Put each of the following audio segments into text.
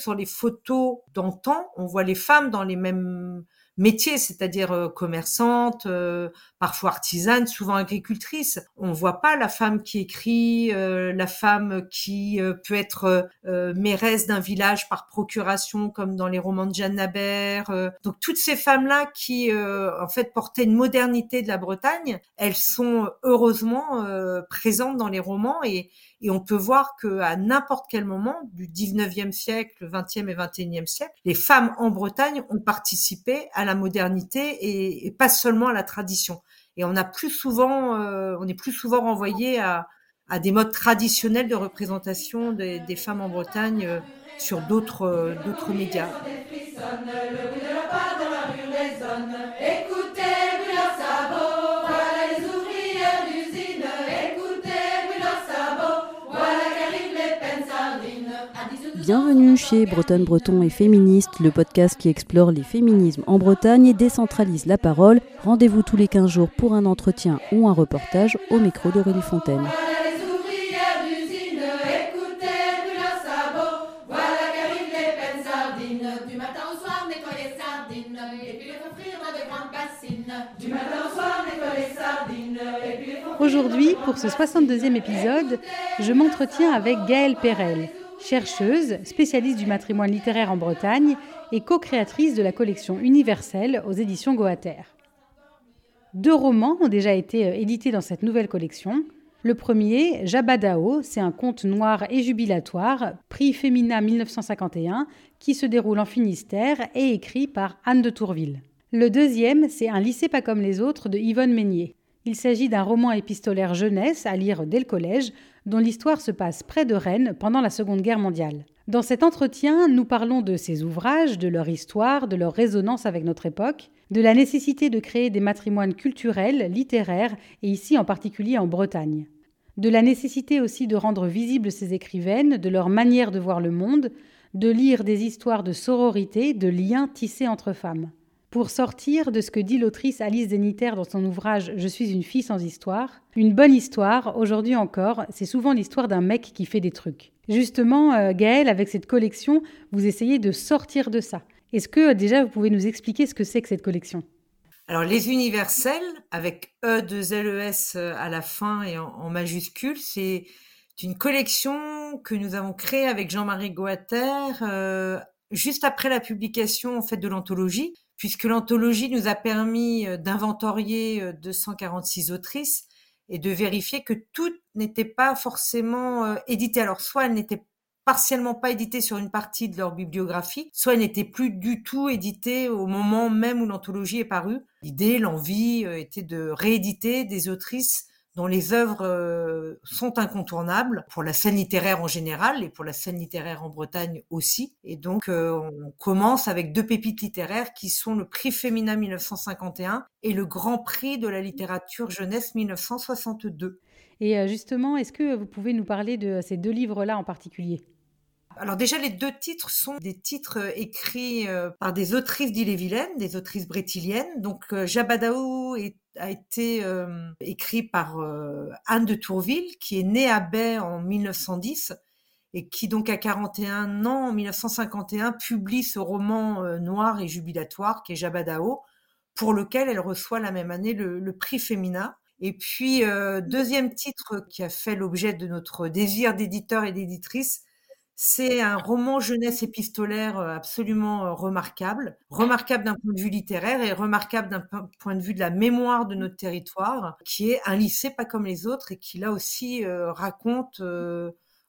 Sur les photos d'antan, on voit les femmes dans les mêmes métiers, c'est-à-dire euh, commerçante, euh, parfois artisane, souvent agricultrice. On voit pas la femme qui écrit, euh, la femme qui peut être mairesse d'un village par procuration, comme dans les romans de Jeanne Nabert. Donc toutes ces femmes-là qui, en fait, portaient une modernité de la Bretagne, elles sont heureusement présentes dans les romans et et on peut voir que à n'importe quel moment du 19e siècle, 20e et 21e siècle, les femmes en Bretagne ont participé la modernité et, pas seulement à la tradition. Et on a plus souvent, euh, on est plus souvent renvoyé à, à, des modes traditionnels de représentation des, des femmes en Bretagne euh, sur d'autres euh, d'autres médias. Bienvenue chez Bretonne Breton et Féministe, le podcast qui explore les féminismes en Bretagne et décentralise la parole. Rendez-vous tous les 15 jours pour un entretien ou un reportage au micro d'Aurélie Fontaine. Aujourd'hui, pour ce 62e épisode, je m'entretiens avec Gaëlle Perel chercheuse, spécialiste du matrimoine littéraire en Bretagne et co-créatrice de la collection universelle aux éditions Goater. Deux romans ont déjà été euh, édités dans cette nouvelle collection. Le premier, Jabadao, c'est un conte noir et jubilatoire, prix Femina 1951, qui se déroule en Finistère et écrit par Anne de Tourville. Le deuxième, c'est Un lycée pas comme les autres de Yvonne Meignier. Il s'agit d'un roman épistolaire jeunesse à lire dès le collège, dont l'histoire se passe près de Rennes pendant la Seconde Guerre mondiale. Dans cet entretien, nous parlons de ces ouvrages, de leur histoire, de leur résonance avec notre époque, de la nécessité de créer des matrimoines culturels, littéraires, et ici en particulier en Bretagne. De la nécessité aussi de rendre visibles ces écrivaines, de leur manière de voir le monde, de lire des histoires de sororité, de liens tissés entre femmes. Pour sortir de ce que dit l'autrice Alice Zeniter dans son ouvrage Je suis une fille sans histoire, une bonne histoire, aujourd'hui encore, c'est souvent l'histoire d'un mec qui fait des trucs. Justement, euh, Gaëlle, avec cette collection, vous essayez de sortir de ça. Est-ce que déjà vous pouvez nous expliquer ce que c'est que cette collection? Alors les universels avec E de LES euh, à la fin et en, majuscule, c'est une collection que nous avons créée avec Jean-Marie Goater euh, juste après la publication en fait de l'anthologie puisque l'anthologie nous a permis euh, d'inventorier 246 euh, autrices et de vérifier que toutes n'étaient pas forcément euh, éditées. Alors, soit elles n'étaient partiellement pas éditées sur une partie de leur bibliographie, soit elles n'étaient plus du tout éditées au moment même où l'anthologie est parue. L'idée, l'envie était de rééditer des autrices dont les œuvres euh, sont incontournables pour la scène littéraire en général et pour la scène littéraire en Bretagne aussi. Et donc, euh, on commence avec deux pépites littéraires qui sont le prix Féminin 1951 et le Grand Prix de la littérature jeunesse 1962. Et euh, justement, est-ce que vous pouvez nous parler de ces deux livres-là en particulier? Alors déjà, les deux titres sont des titres euh, écrits euh, par des autrices d'Ille-et-Vilaine, des autrices brétiliennes. Donc euh, Jabadao a été écrit par Anne de Tourville, qui est née à Baie en 1910 et qui donc à 41 ans, en 1951, publie ce roman noir et jubilatoire qui est Jabadao, pour lequel elle reçoit la même année le, prix Femina. Et puis, deuxième titre qui a fait l'objet de notre désir d'éditeur et d'éditrice, c'est un roman jeunesse épistolaire euh, absolument euh, remarquable, remarquable d'un point de vue littéraire et remarquable d'un point de vue de la mémoire de notre territoire, qui est un lycée pas comme les autres et qui là aussi euh, raconte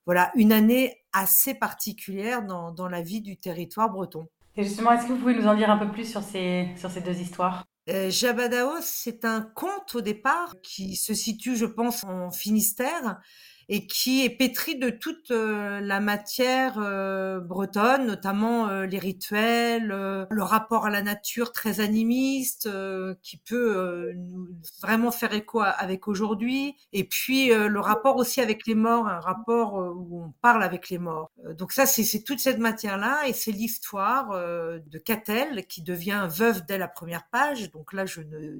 voilà une année assez particulière dans, dans, la vie du territoire breton. Et justement, est-ce que vous pouvez nous en dire un peu plus sur ces, sur ces deux histoires? Jabadaos, c'est un conte au départ qui se situe, je pense, en Finistère et qui est pétri de toute euh, la matière euh, bretonne, notamment euh, les rituels, le rapport à la nature très animiste, qui peut vraiment faire écho avec aujourd'hui, et puis le rapport aussi avec les morts, un rapport où on parle avec les morts. donc ça, c'est toute cette matière-là, et c'est l'histoire de Catel qui devient veuve dès la première page. Donc là, je ne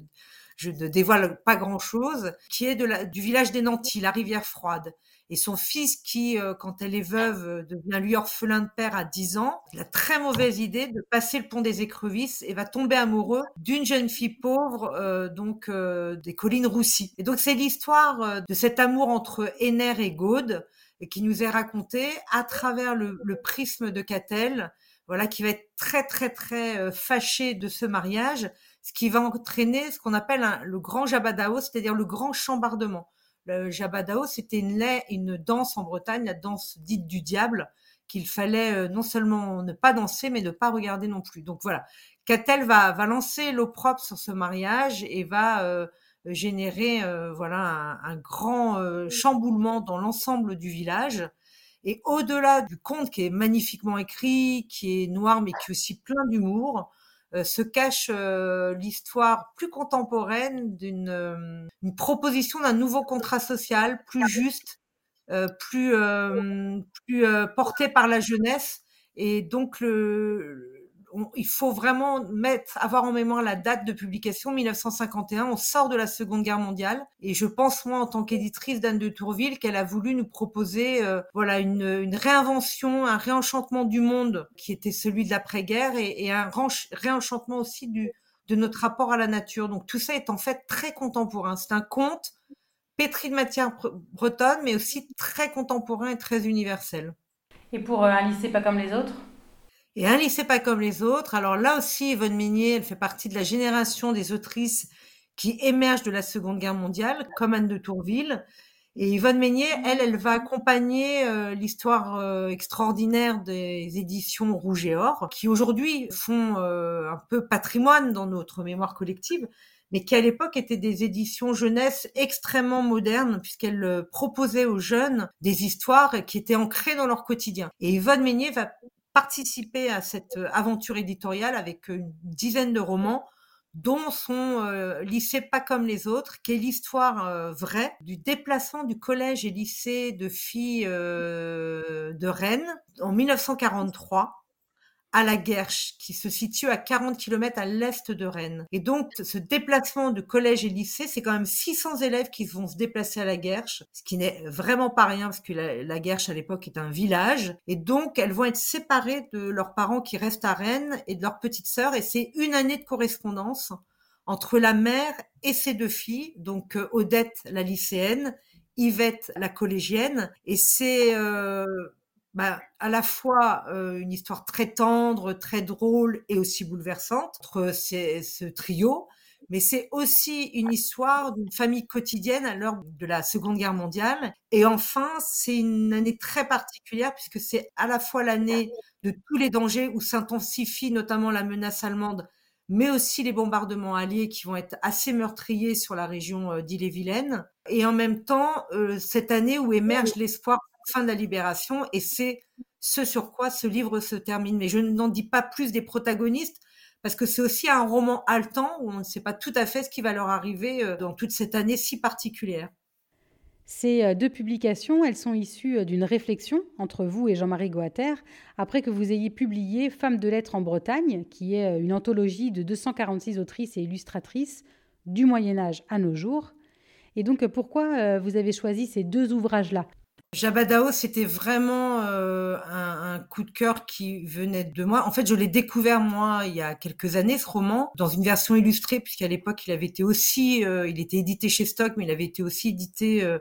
je ne dévoile pas grand-chose, qui est de la, du village des Nantis, la rivière froide. et son fils qui, euh, quand elle est veuve, euh, devient lui orphelin de père à 10 ans, il a très mauvaise idée de passer le pont des écrevisses et va tomber amoureux d'une jeune fille pauvre, euh, donc des collines roussies. Et donc c'est l'histoire de cet amour entre Ener et Gaude qui nous est raconté à travers le, le prisme de Catel, voilà, qui va être très très très fâché de ce mariage, ce qui va entraîner ce qu'on appelle le grand jabadao, c'est-à-dire le grand chambardement. Le Jabadao, c'était une, une danse en Bretagne, la danse dite du diable, qu'il fallait euh, non seulement ne pas danser, mais ne pas regarder non plus. Donc voilà, Catel va, va lancer l'opprobre sur ce mariage et va euh, générer euh, voilà un, grand chamboulement dans l'ensemble du village. Et au-delà du conte qui est magnifiquement écrit, qui est noir mais qui est aussi plein d'humour, euh, se cache euh, l'histoire plus contemporaine d'une euh, proposition d'un nouveau contrat social plus juste, plus plus porté par la jeunesse. Et donc le il faut vraiment mettre, avoir en mémoire la date de publication, 1951. On sort de la Seconde Guerre mondiale, et je pense moi, en tant qu'éditrice d'Anne de Tourville, qu'elle a voulu nous proposer, euh, voilà, une, réinvention, un réenchantement du monde qui était celui de l'après-guerre, et, et, un réenchantement aussi du de notre rapport à la nature. Donc tout ça est en fait très contemporain. C'est un conte pétri de matière bretonne, mais aussi très contemporain et très universel. Et pour euh, un lycée pas comme les autres? Et un lycée pas comme les autres. Alors là aussi, Yvonne Minier, elle fait partie de la génération des autrices qui émergent de la Seconde Guerre mondiale, comme Anne de Tourville. Et Yvonne Meignier, elle, elle va accompagner euh, l'histoire euh, extraordinaire des éditions Rouge et Or, qui aujourd'hui font euh, un peu patrimoine dans notre mémoire collective, mais qui à l'époque étaient des éditions jeunesse extrêmement modernes, puisqu'elles proposaient aux jeunes des histoires qui étaient ancrées dans leur quotidien. Et Yvonne Meignier va participé à cette euh, aventure éditoriale avec une dizaine de romans dont son euh, lycée pas comme les autres, qui est l'histoire euh, vraie du déplacement du collège et lycée de filles de Rennes en 1943 à la Guerche, qui se situe à 40 km à l'est de Rennes. Et donc, ce déplacement de collège et lycée, c'est quand même 600 élèves qui vont se déplacer à la Guerche, ce qui n'est vraiment pas rien, parce que la, Guerche, à l'époque, est un village. Et donc, elles vont être séparées de leurs parents qui restent à Rennes et de leur petite sœur. Et c'est une année de correspondance entre la mère et ses deux filles, donc euh, Odette, la lycéenne, Yvette, la collégienne. Et c'est... Euh, bah, à la fois euh, une histoire très tendre, très drôle et aussi bouleversante entre ces, ce trio, mais c'est aussi une histoire d'une famille quotidienne à l'heure de la Seconde Guerre mondiale. Et enfin, c'est une année très particulière puisque c'est à la fois l'année de tous les dangers où s'intensifie notamment la menace allemande, mais aussi les bombardements alliés qui vont être assez meurtriers sur la région euh, d'Ille-et-Vilaine. Et en même temps, euh, cette année où émerge l'espoir fin de la libération, et c'est ce sur quoi ce livre se termine. Mais je n'en dis pas plus des protagonistes, parce que c'est aussi un roman haletant où on ne sait pas tout à fait ce qui va leur arriver euh, dans toute cette année si particulière. Ces euh, deux publications, elles sont issues euh, d'une réflexion entre vous et Jean-Marie Goater, après que vous ayez publié Femmes de lettres en Bretagne, qui est une anthologie de 246 autrices et illustratrices du Moyen Âge à nos jours. Et donc, pourquoi vous avez choisi ces deux ouvrages-là? Jabadao, c'était vraiment euh, un, un, coup de cœur qui venait de moi. En fait, je l'ai découvert moi il y a quelques années ce roman dans une version illustrée, puisqu'à l'époque il avait été aussi, euh, il était édité chez Stock, mais il avait été aussi édité euh,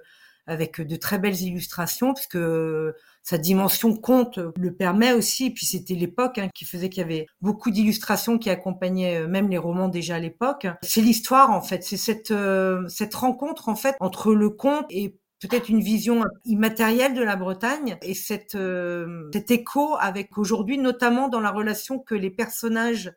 avec de très belles illustrations, puisque sa dimension conte le permet aussi. Et puis c'était l'époque hein, qui faisait qu'il y avait beaucoup d'illustrations qui accompagnaient même les romans déjà à l'époque. C'est l'histoire en fait, c'est cette cette rencontre en fait entre le conte et peut-être une vision immatérielle de la Bretagne et cette, euh, cet écho avec aujourd'hui, notamment dans la relation que les personnages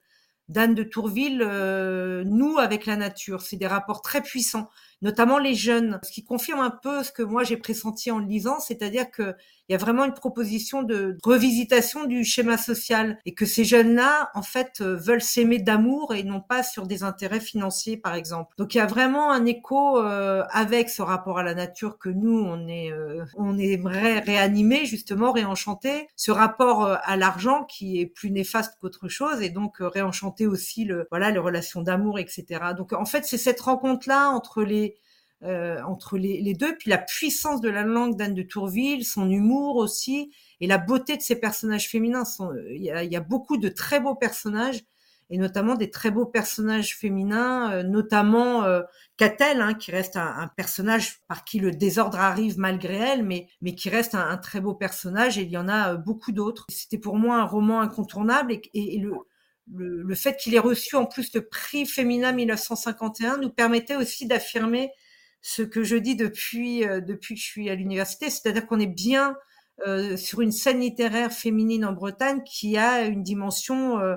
d'Anne de Tourville euh, nouent avec la nature. C'est des rapports très puissants notamment les jeunes, ce qui confirme un peu ce que moi j'ai pressenti en le lisant, c'est-à-dire qu'il y a vraiment une proposition de revisitation du schéma social et que ces jeunes-là, en fait, euh, veulent s'aimer d'amour et non pas sur des intérêts financiers, par exemple. Donc il y a vraiment un écho euh, avec ce rapport à la nature que nous on est, euh, on aimerait réanimer justement, réenchanter, ce rapport à l'argent qui est plus néfaste qu'autre chose et donc réenchanter aussi le, voilà, les relations d'amour, etc. Donc en fait c'est cette rencontre-là entre les entre les, deux. Puis la puissance de la langue d'Anne de Tourville, son humour aussi, et la beauté de ses personnages féminins. Il y, a, beaucoup de très beaux personnages, et notamment des très beaux personnages féminins, euh, notamment euh, Catel, hein, qui reste un, personnage par qui le désordre arrive malgré elle, mais, mais qui reste un, très beau personnage, et il y en a euh, beaucoup d'autres. C'était pour moi un roman incontournable, et, et, le, le, le, fait qu'il ait reçu en plus le prix féminin 1951 nous permettait aussi d'affirmer ce que je dis depuis, depuis que je suis à l'université, c'est-à-dire qu'on est bien euh, sur une scène littéraire féminine en Bretagne qui a une dimension euh,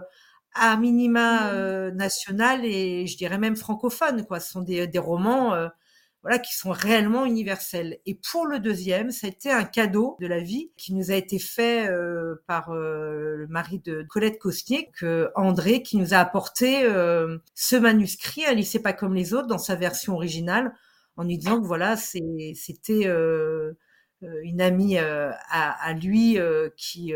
à minima mmh. euh, nationale et je dirais même francophone. Quoi. Ce sont des, des romans voilà, qui sont réellement universels. Et pour le deuxième, ça a été un cadeau de la vie qui nous a été fait par le mari de Colette Cosnier, que André, qui nous a apporté ce manuscrit, à lycée pas comme les autres, dans sa version originale, en nous disant que voilà, c'était euh, une amie euh, à, lui euh, qui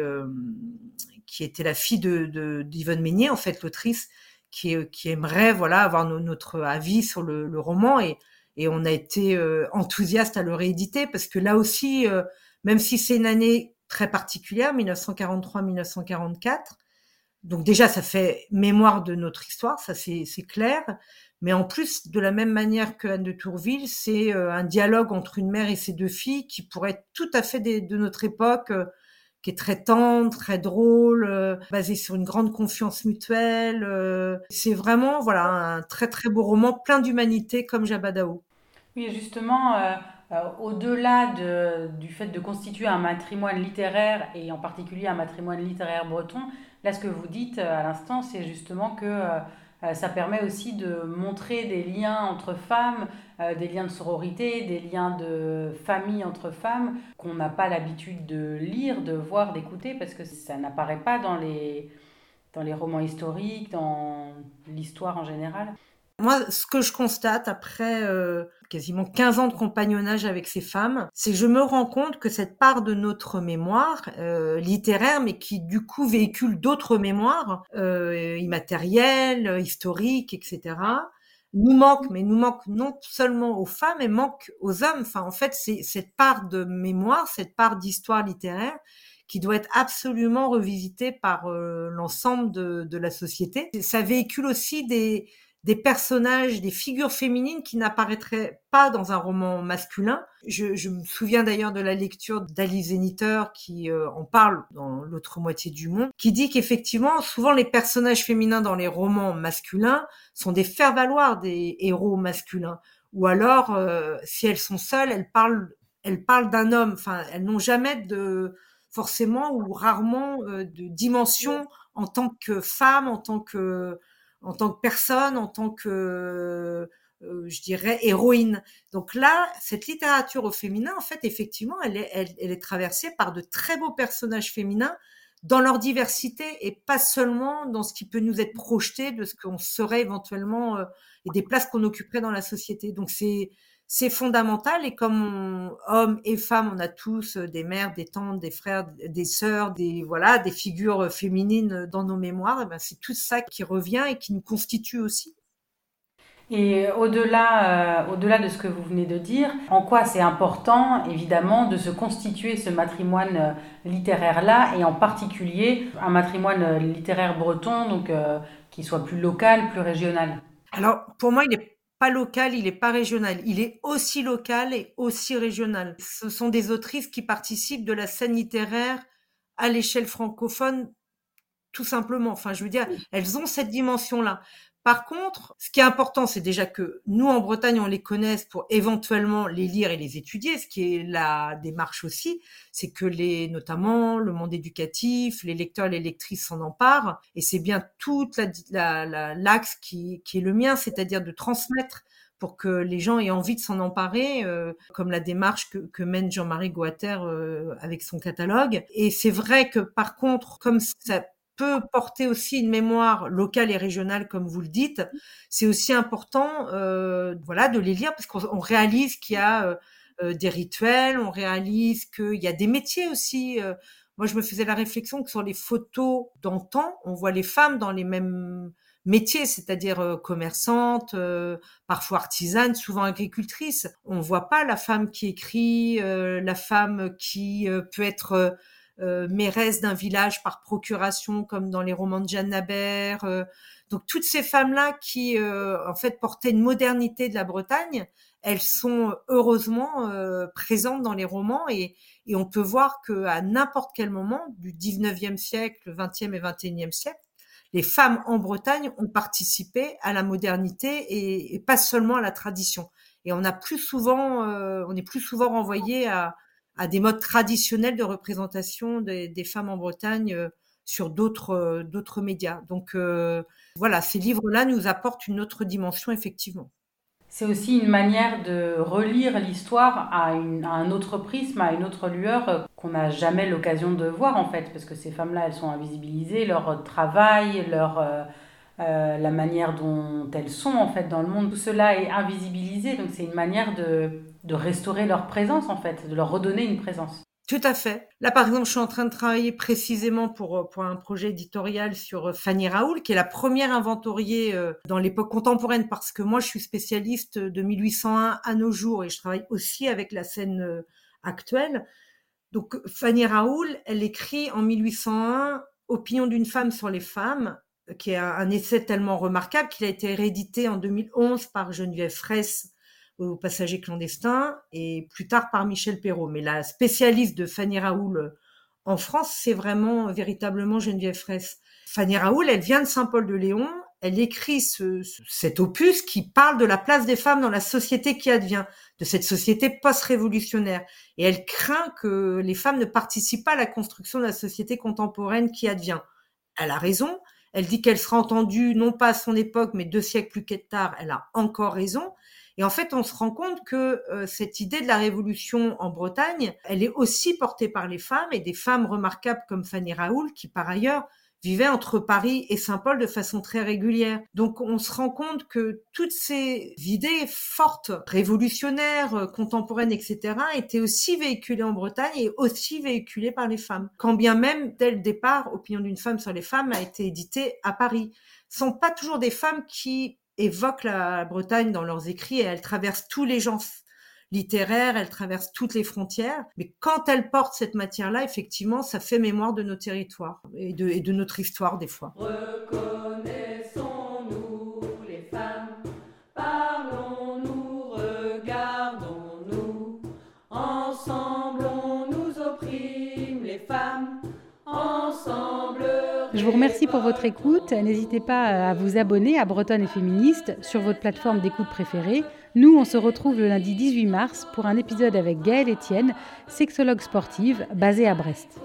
qui était la fille de d'Yvonne Meignet, en fait, l'autrice, qui, qui aimerait voilà avoir notre avis sur le, le, roman. Et, et on a été enthousiaste à le rééditer parce que là aussi, même si c'est une année très particulière, 1943-1944, donc déjà ça fait mémoire de notre histoire, ça c'est clair, mais en plus, de la même manière que Anne de Tourville, c'est euh, un dialogue entre une mère et ses deux filles qui pourrait être tout à fait de notre époque, euh, qui est très tendre, très drôle, euh, basé sur une grande confiance mutuelle. c'est vraiment voilà un très très beau roman plein d'humanité comme Jabadao. Oui, justement, au-delà du fait de constituer un matrimoine littéraire et en particulier un matrimoine littéraire breton, là ce que vous dites à l'instant, c'est justement que ça permet aussi de montrer des liens entre femmes, euh, des liens de sororité, des liens de famille entre femmes qu'on n'a pas l'habitude de lire, de voir, d'écouter parce que ça n'apparaît pas dans les, dans les romans historiques, dans l'histoire en général. Moi, ce que je constate après euh, quasiment 15 ans de compagnonnage avec ces femmes, c'est que je me rends compte que cette part de notre mémoire euh, littéraire, mais qui du coup véhicule d'autres mémoires euh, immatérielles, historiques, etc., nous manque, mais nous manque non seulement aux femmes, mais manque aux hommes. Enfin, en fait, c'est cette part de mémoire, cette part d'histoire littéraire qui doit être absolument revisitée par euh, l'ensemble de, de, la société. Ça véhicule aussi des, des personnages, des figures féminines qui n'apparaîtraient pas dans un roman masculin. Je, me souviens d'ailleurs de la lecture d'Alice Zeniter qui euh, en parle dans l'autre moitié du monde, qui dit qu'effectivement, souvent les personnages féminins dans les romans masculins sont des faire-valoir des héros masculins. Ou alors, euh, si elles sont seules, elles parlent, elles parlent d'un homme. Enfin, elles n'ont jamais de forcément ou rarement euh, de dimension en tant que femme, en tant que en tant que personne, en tant que, euh, je dirais, héroïne. Donc là, cette littérature au féminin, en fait, effectivement, elle est, elle, elle est traversée par de très beaux personnages féminins dans leur diversité et pas seulement dans ce qui peut nous être projeté de ce qu'on serait éventuellement euh, et des places qu'on occuperait dans la société. Donc c'est c'est fondamental et comme hommes et femmes, on a tous euh, des mères, des tantes, des frères, des sœurs, des voilà, des figures euh, féminines dans nos mémoires. Et ben c'est tout ça qui revient et qui nous constitue aussi. Et au-delà, euh, au-delà de ce que vous venez de dire, en quoi c'est important, évidemment, de se constituer ce matrimoine littéraire-là, et en particulier un matrimoine littéraire breton, donc qui soit plus local, plus régional? Alors, pour moi, il est pas local, il est pas régional. Il est aussi local et aussi régional. Ce sont des autrices qui participent de la scène littéraire à l'échelle francophone, tout simplement. Enfin, je veux dire, elles ont cette dimension-là. Par contre, ce qui est important, c'est déjà que nous, en Bretagne, on les connaisse pour éventuellement les lire et les étudier. Ce qui est la démarche aussi, c'est que les, notamment le monde éducatif, les lecteurs les lectrices s'en emparent. Et c'est bien toute l'axe la, la, qui, qui est le mien, c'est-à-dire de transmettre pour que les gens aient envie de s'en emparer, euh, comme la démarche que, que mène Jean-Marie Guater euh, avec son catalogue. Et c'est vrai que par contre, comme ça peut porter aussi une mémoire locale et régionale, comme vous le dites, c'est aussi important, euh, voilà, de les lire parce qu'on réalise qu'il y a euh, euh, des rituels, on réalise qu'il y a des métiers aussi. moi, je me faisais la réflexion que sur les photos d'antan, on voit les femmes dans les mêmes métier, c'est-à-dire commerçante, parfois artisane, souvent agricultrice. On voit pas la femme qui écrit, la femme qui peut être mairesse d'un village par procuration, comme dans les romans de Jeanne Nabert. donc toutes ces femmes-là qui, en fait, portaient une modernité de la Bretagne, elles sont heureusement présentes dans les romans et, et on peut voir que à n'importe quel moment du 19e siècle, 20e et 21e siècle, les femmes en Bretagne ont participé à la modernité et, pas seulement à la tradition. Et on a plus souvent, euh, on est plus souvent renvoyé à, des modes traditionnels de représentation des, femmes en Bretagne euh, sur d'autres euh, d'autres médias. Donc voilà, ces livres-là nous apportent une autre dimension effectivement. C'est aussi une manière de relire l'histoire à, un autre prisme, à une autre lueur euh, qu'on n'a jamais l'occasion de voir en fait, parce que ces femmes-là, elles sont invisibilisées, leur travail, leur, euh, euh, la manière dont elles sont en fait dans le monde, tout cela est invisibilisé, donc c'est une manière de, de restaurer leur présence en fait, de leur redonner une présence. Tout à fait. Là, par exemple, je suis en train de travailler précisément pour, euh, pour un projet éditorial sur euh, Fanny Raoul, qui est la première inventoriée dans l'époque contemporaine, parce que moi, je suis spécialiste de 1801 à nos jours et je travaille aussi avec la scène actuelle. Donc, Fanny Raoul, elle écrit en 1801 Opinion d'une femme sur les femmes, qui est un essai tellement remarquable qu'il a été réédité en 2011 par Geneviève Fraisse aux passagers clandestins et plus tard par Michel Perrault. Mais la spécialiste de Fanny Raoul euh, en France, c'est vraiment euh, véritablement Geneviève Fraisse. Fanny Raoul, elle vient de Saint-Paul-de-Léon, elle écrit ce, cet opus qui parle de la place des femmes dans la société qui advient, de cette société post-révolutionnaire. Et elle craint que les femmes ne participent pas à la construction de la société contemporaine qui advient. Elle a raison. Elle dit qu'elle sera entendue non pas à son époque, mais deux siècles plus tard. Elle a encore raison. Et en fait, on se rend compte que euh, cette idée de la révolution en Bretagne, elle est aussi portée par les femmes et des femmes remarquables comme Fanny Raoul, qui par ailleurs vivaient entre Paris et Saint-Paul de façon très régulière. Donc on se rend compte que toutes ces idées fortes, révolutionnaires, euh, contemporaines, etc., étaient aussi véhiculées en Bretagne et aussi véhiculées par les femmes. Quand bien même, dès le départ, Opinion d'une femme sur les femmes a été édité à Paris. Ce sont pas toujours des femmes qui évoquent la Bretagne dans leurs écrits et elles traversent tous les genres littéraires, elles traversent toutes les frontières. Mais quand elles portent cette matière-là, effectivement, ça fait mémoire de nos territoires et de, et de notre histoire des fois. Je vous remercie pour votre écoute. N'hésitez pas à vous abonner à Bretonne et Féministe sur votre plateforme d'écoute préférée. Nous, on se retrouve le lundi 18 mars pour un épisode avec Gaëlle Etienne, sexologue sportive basée à Brest.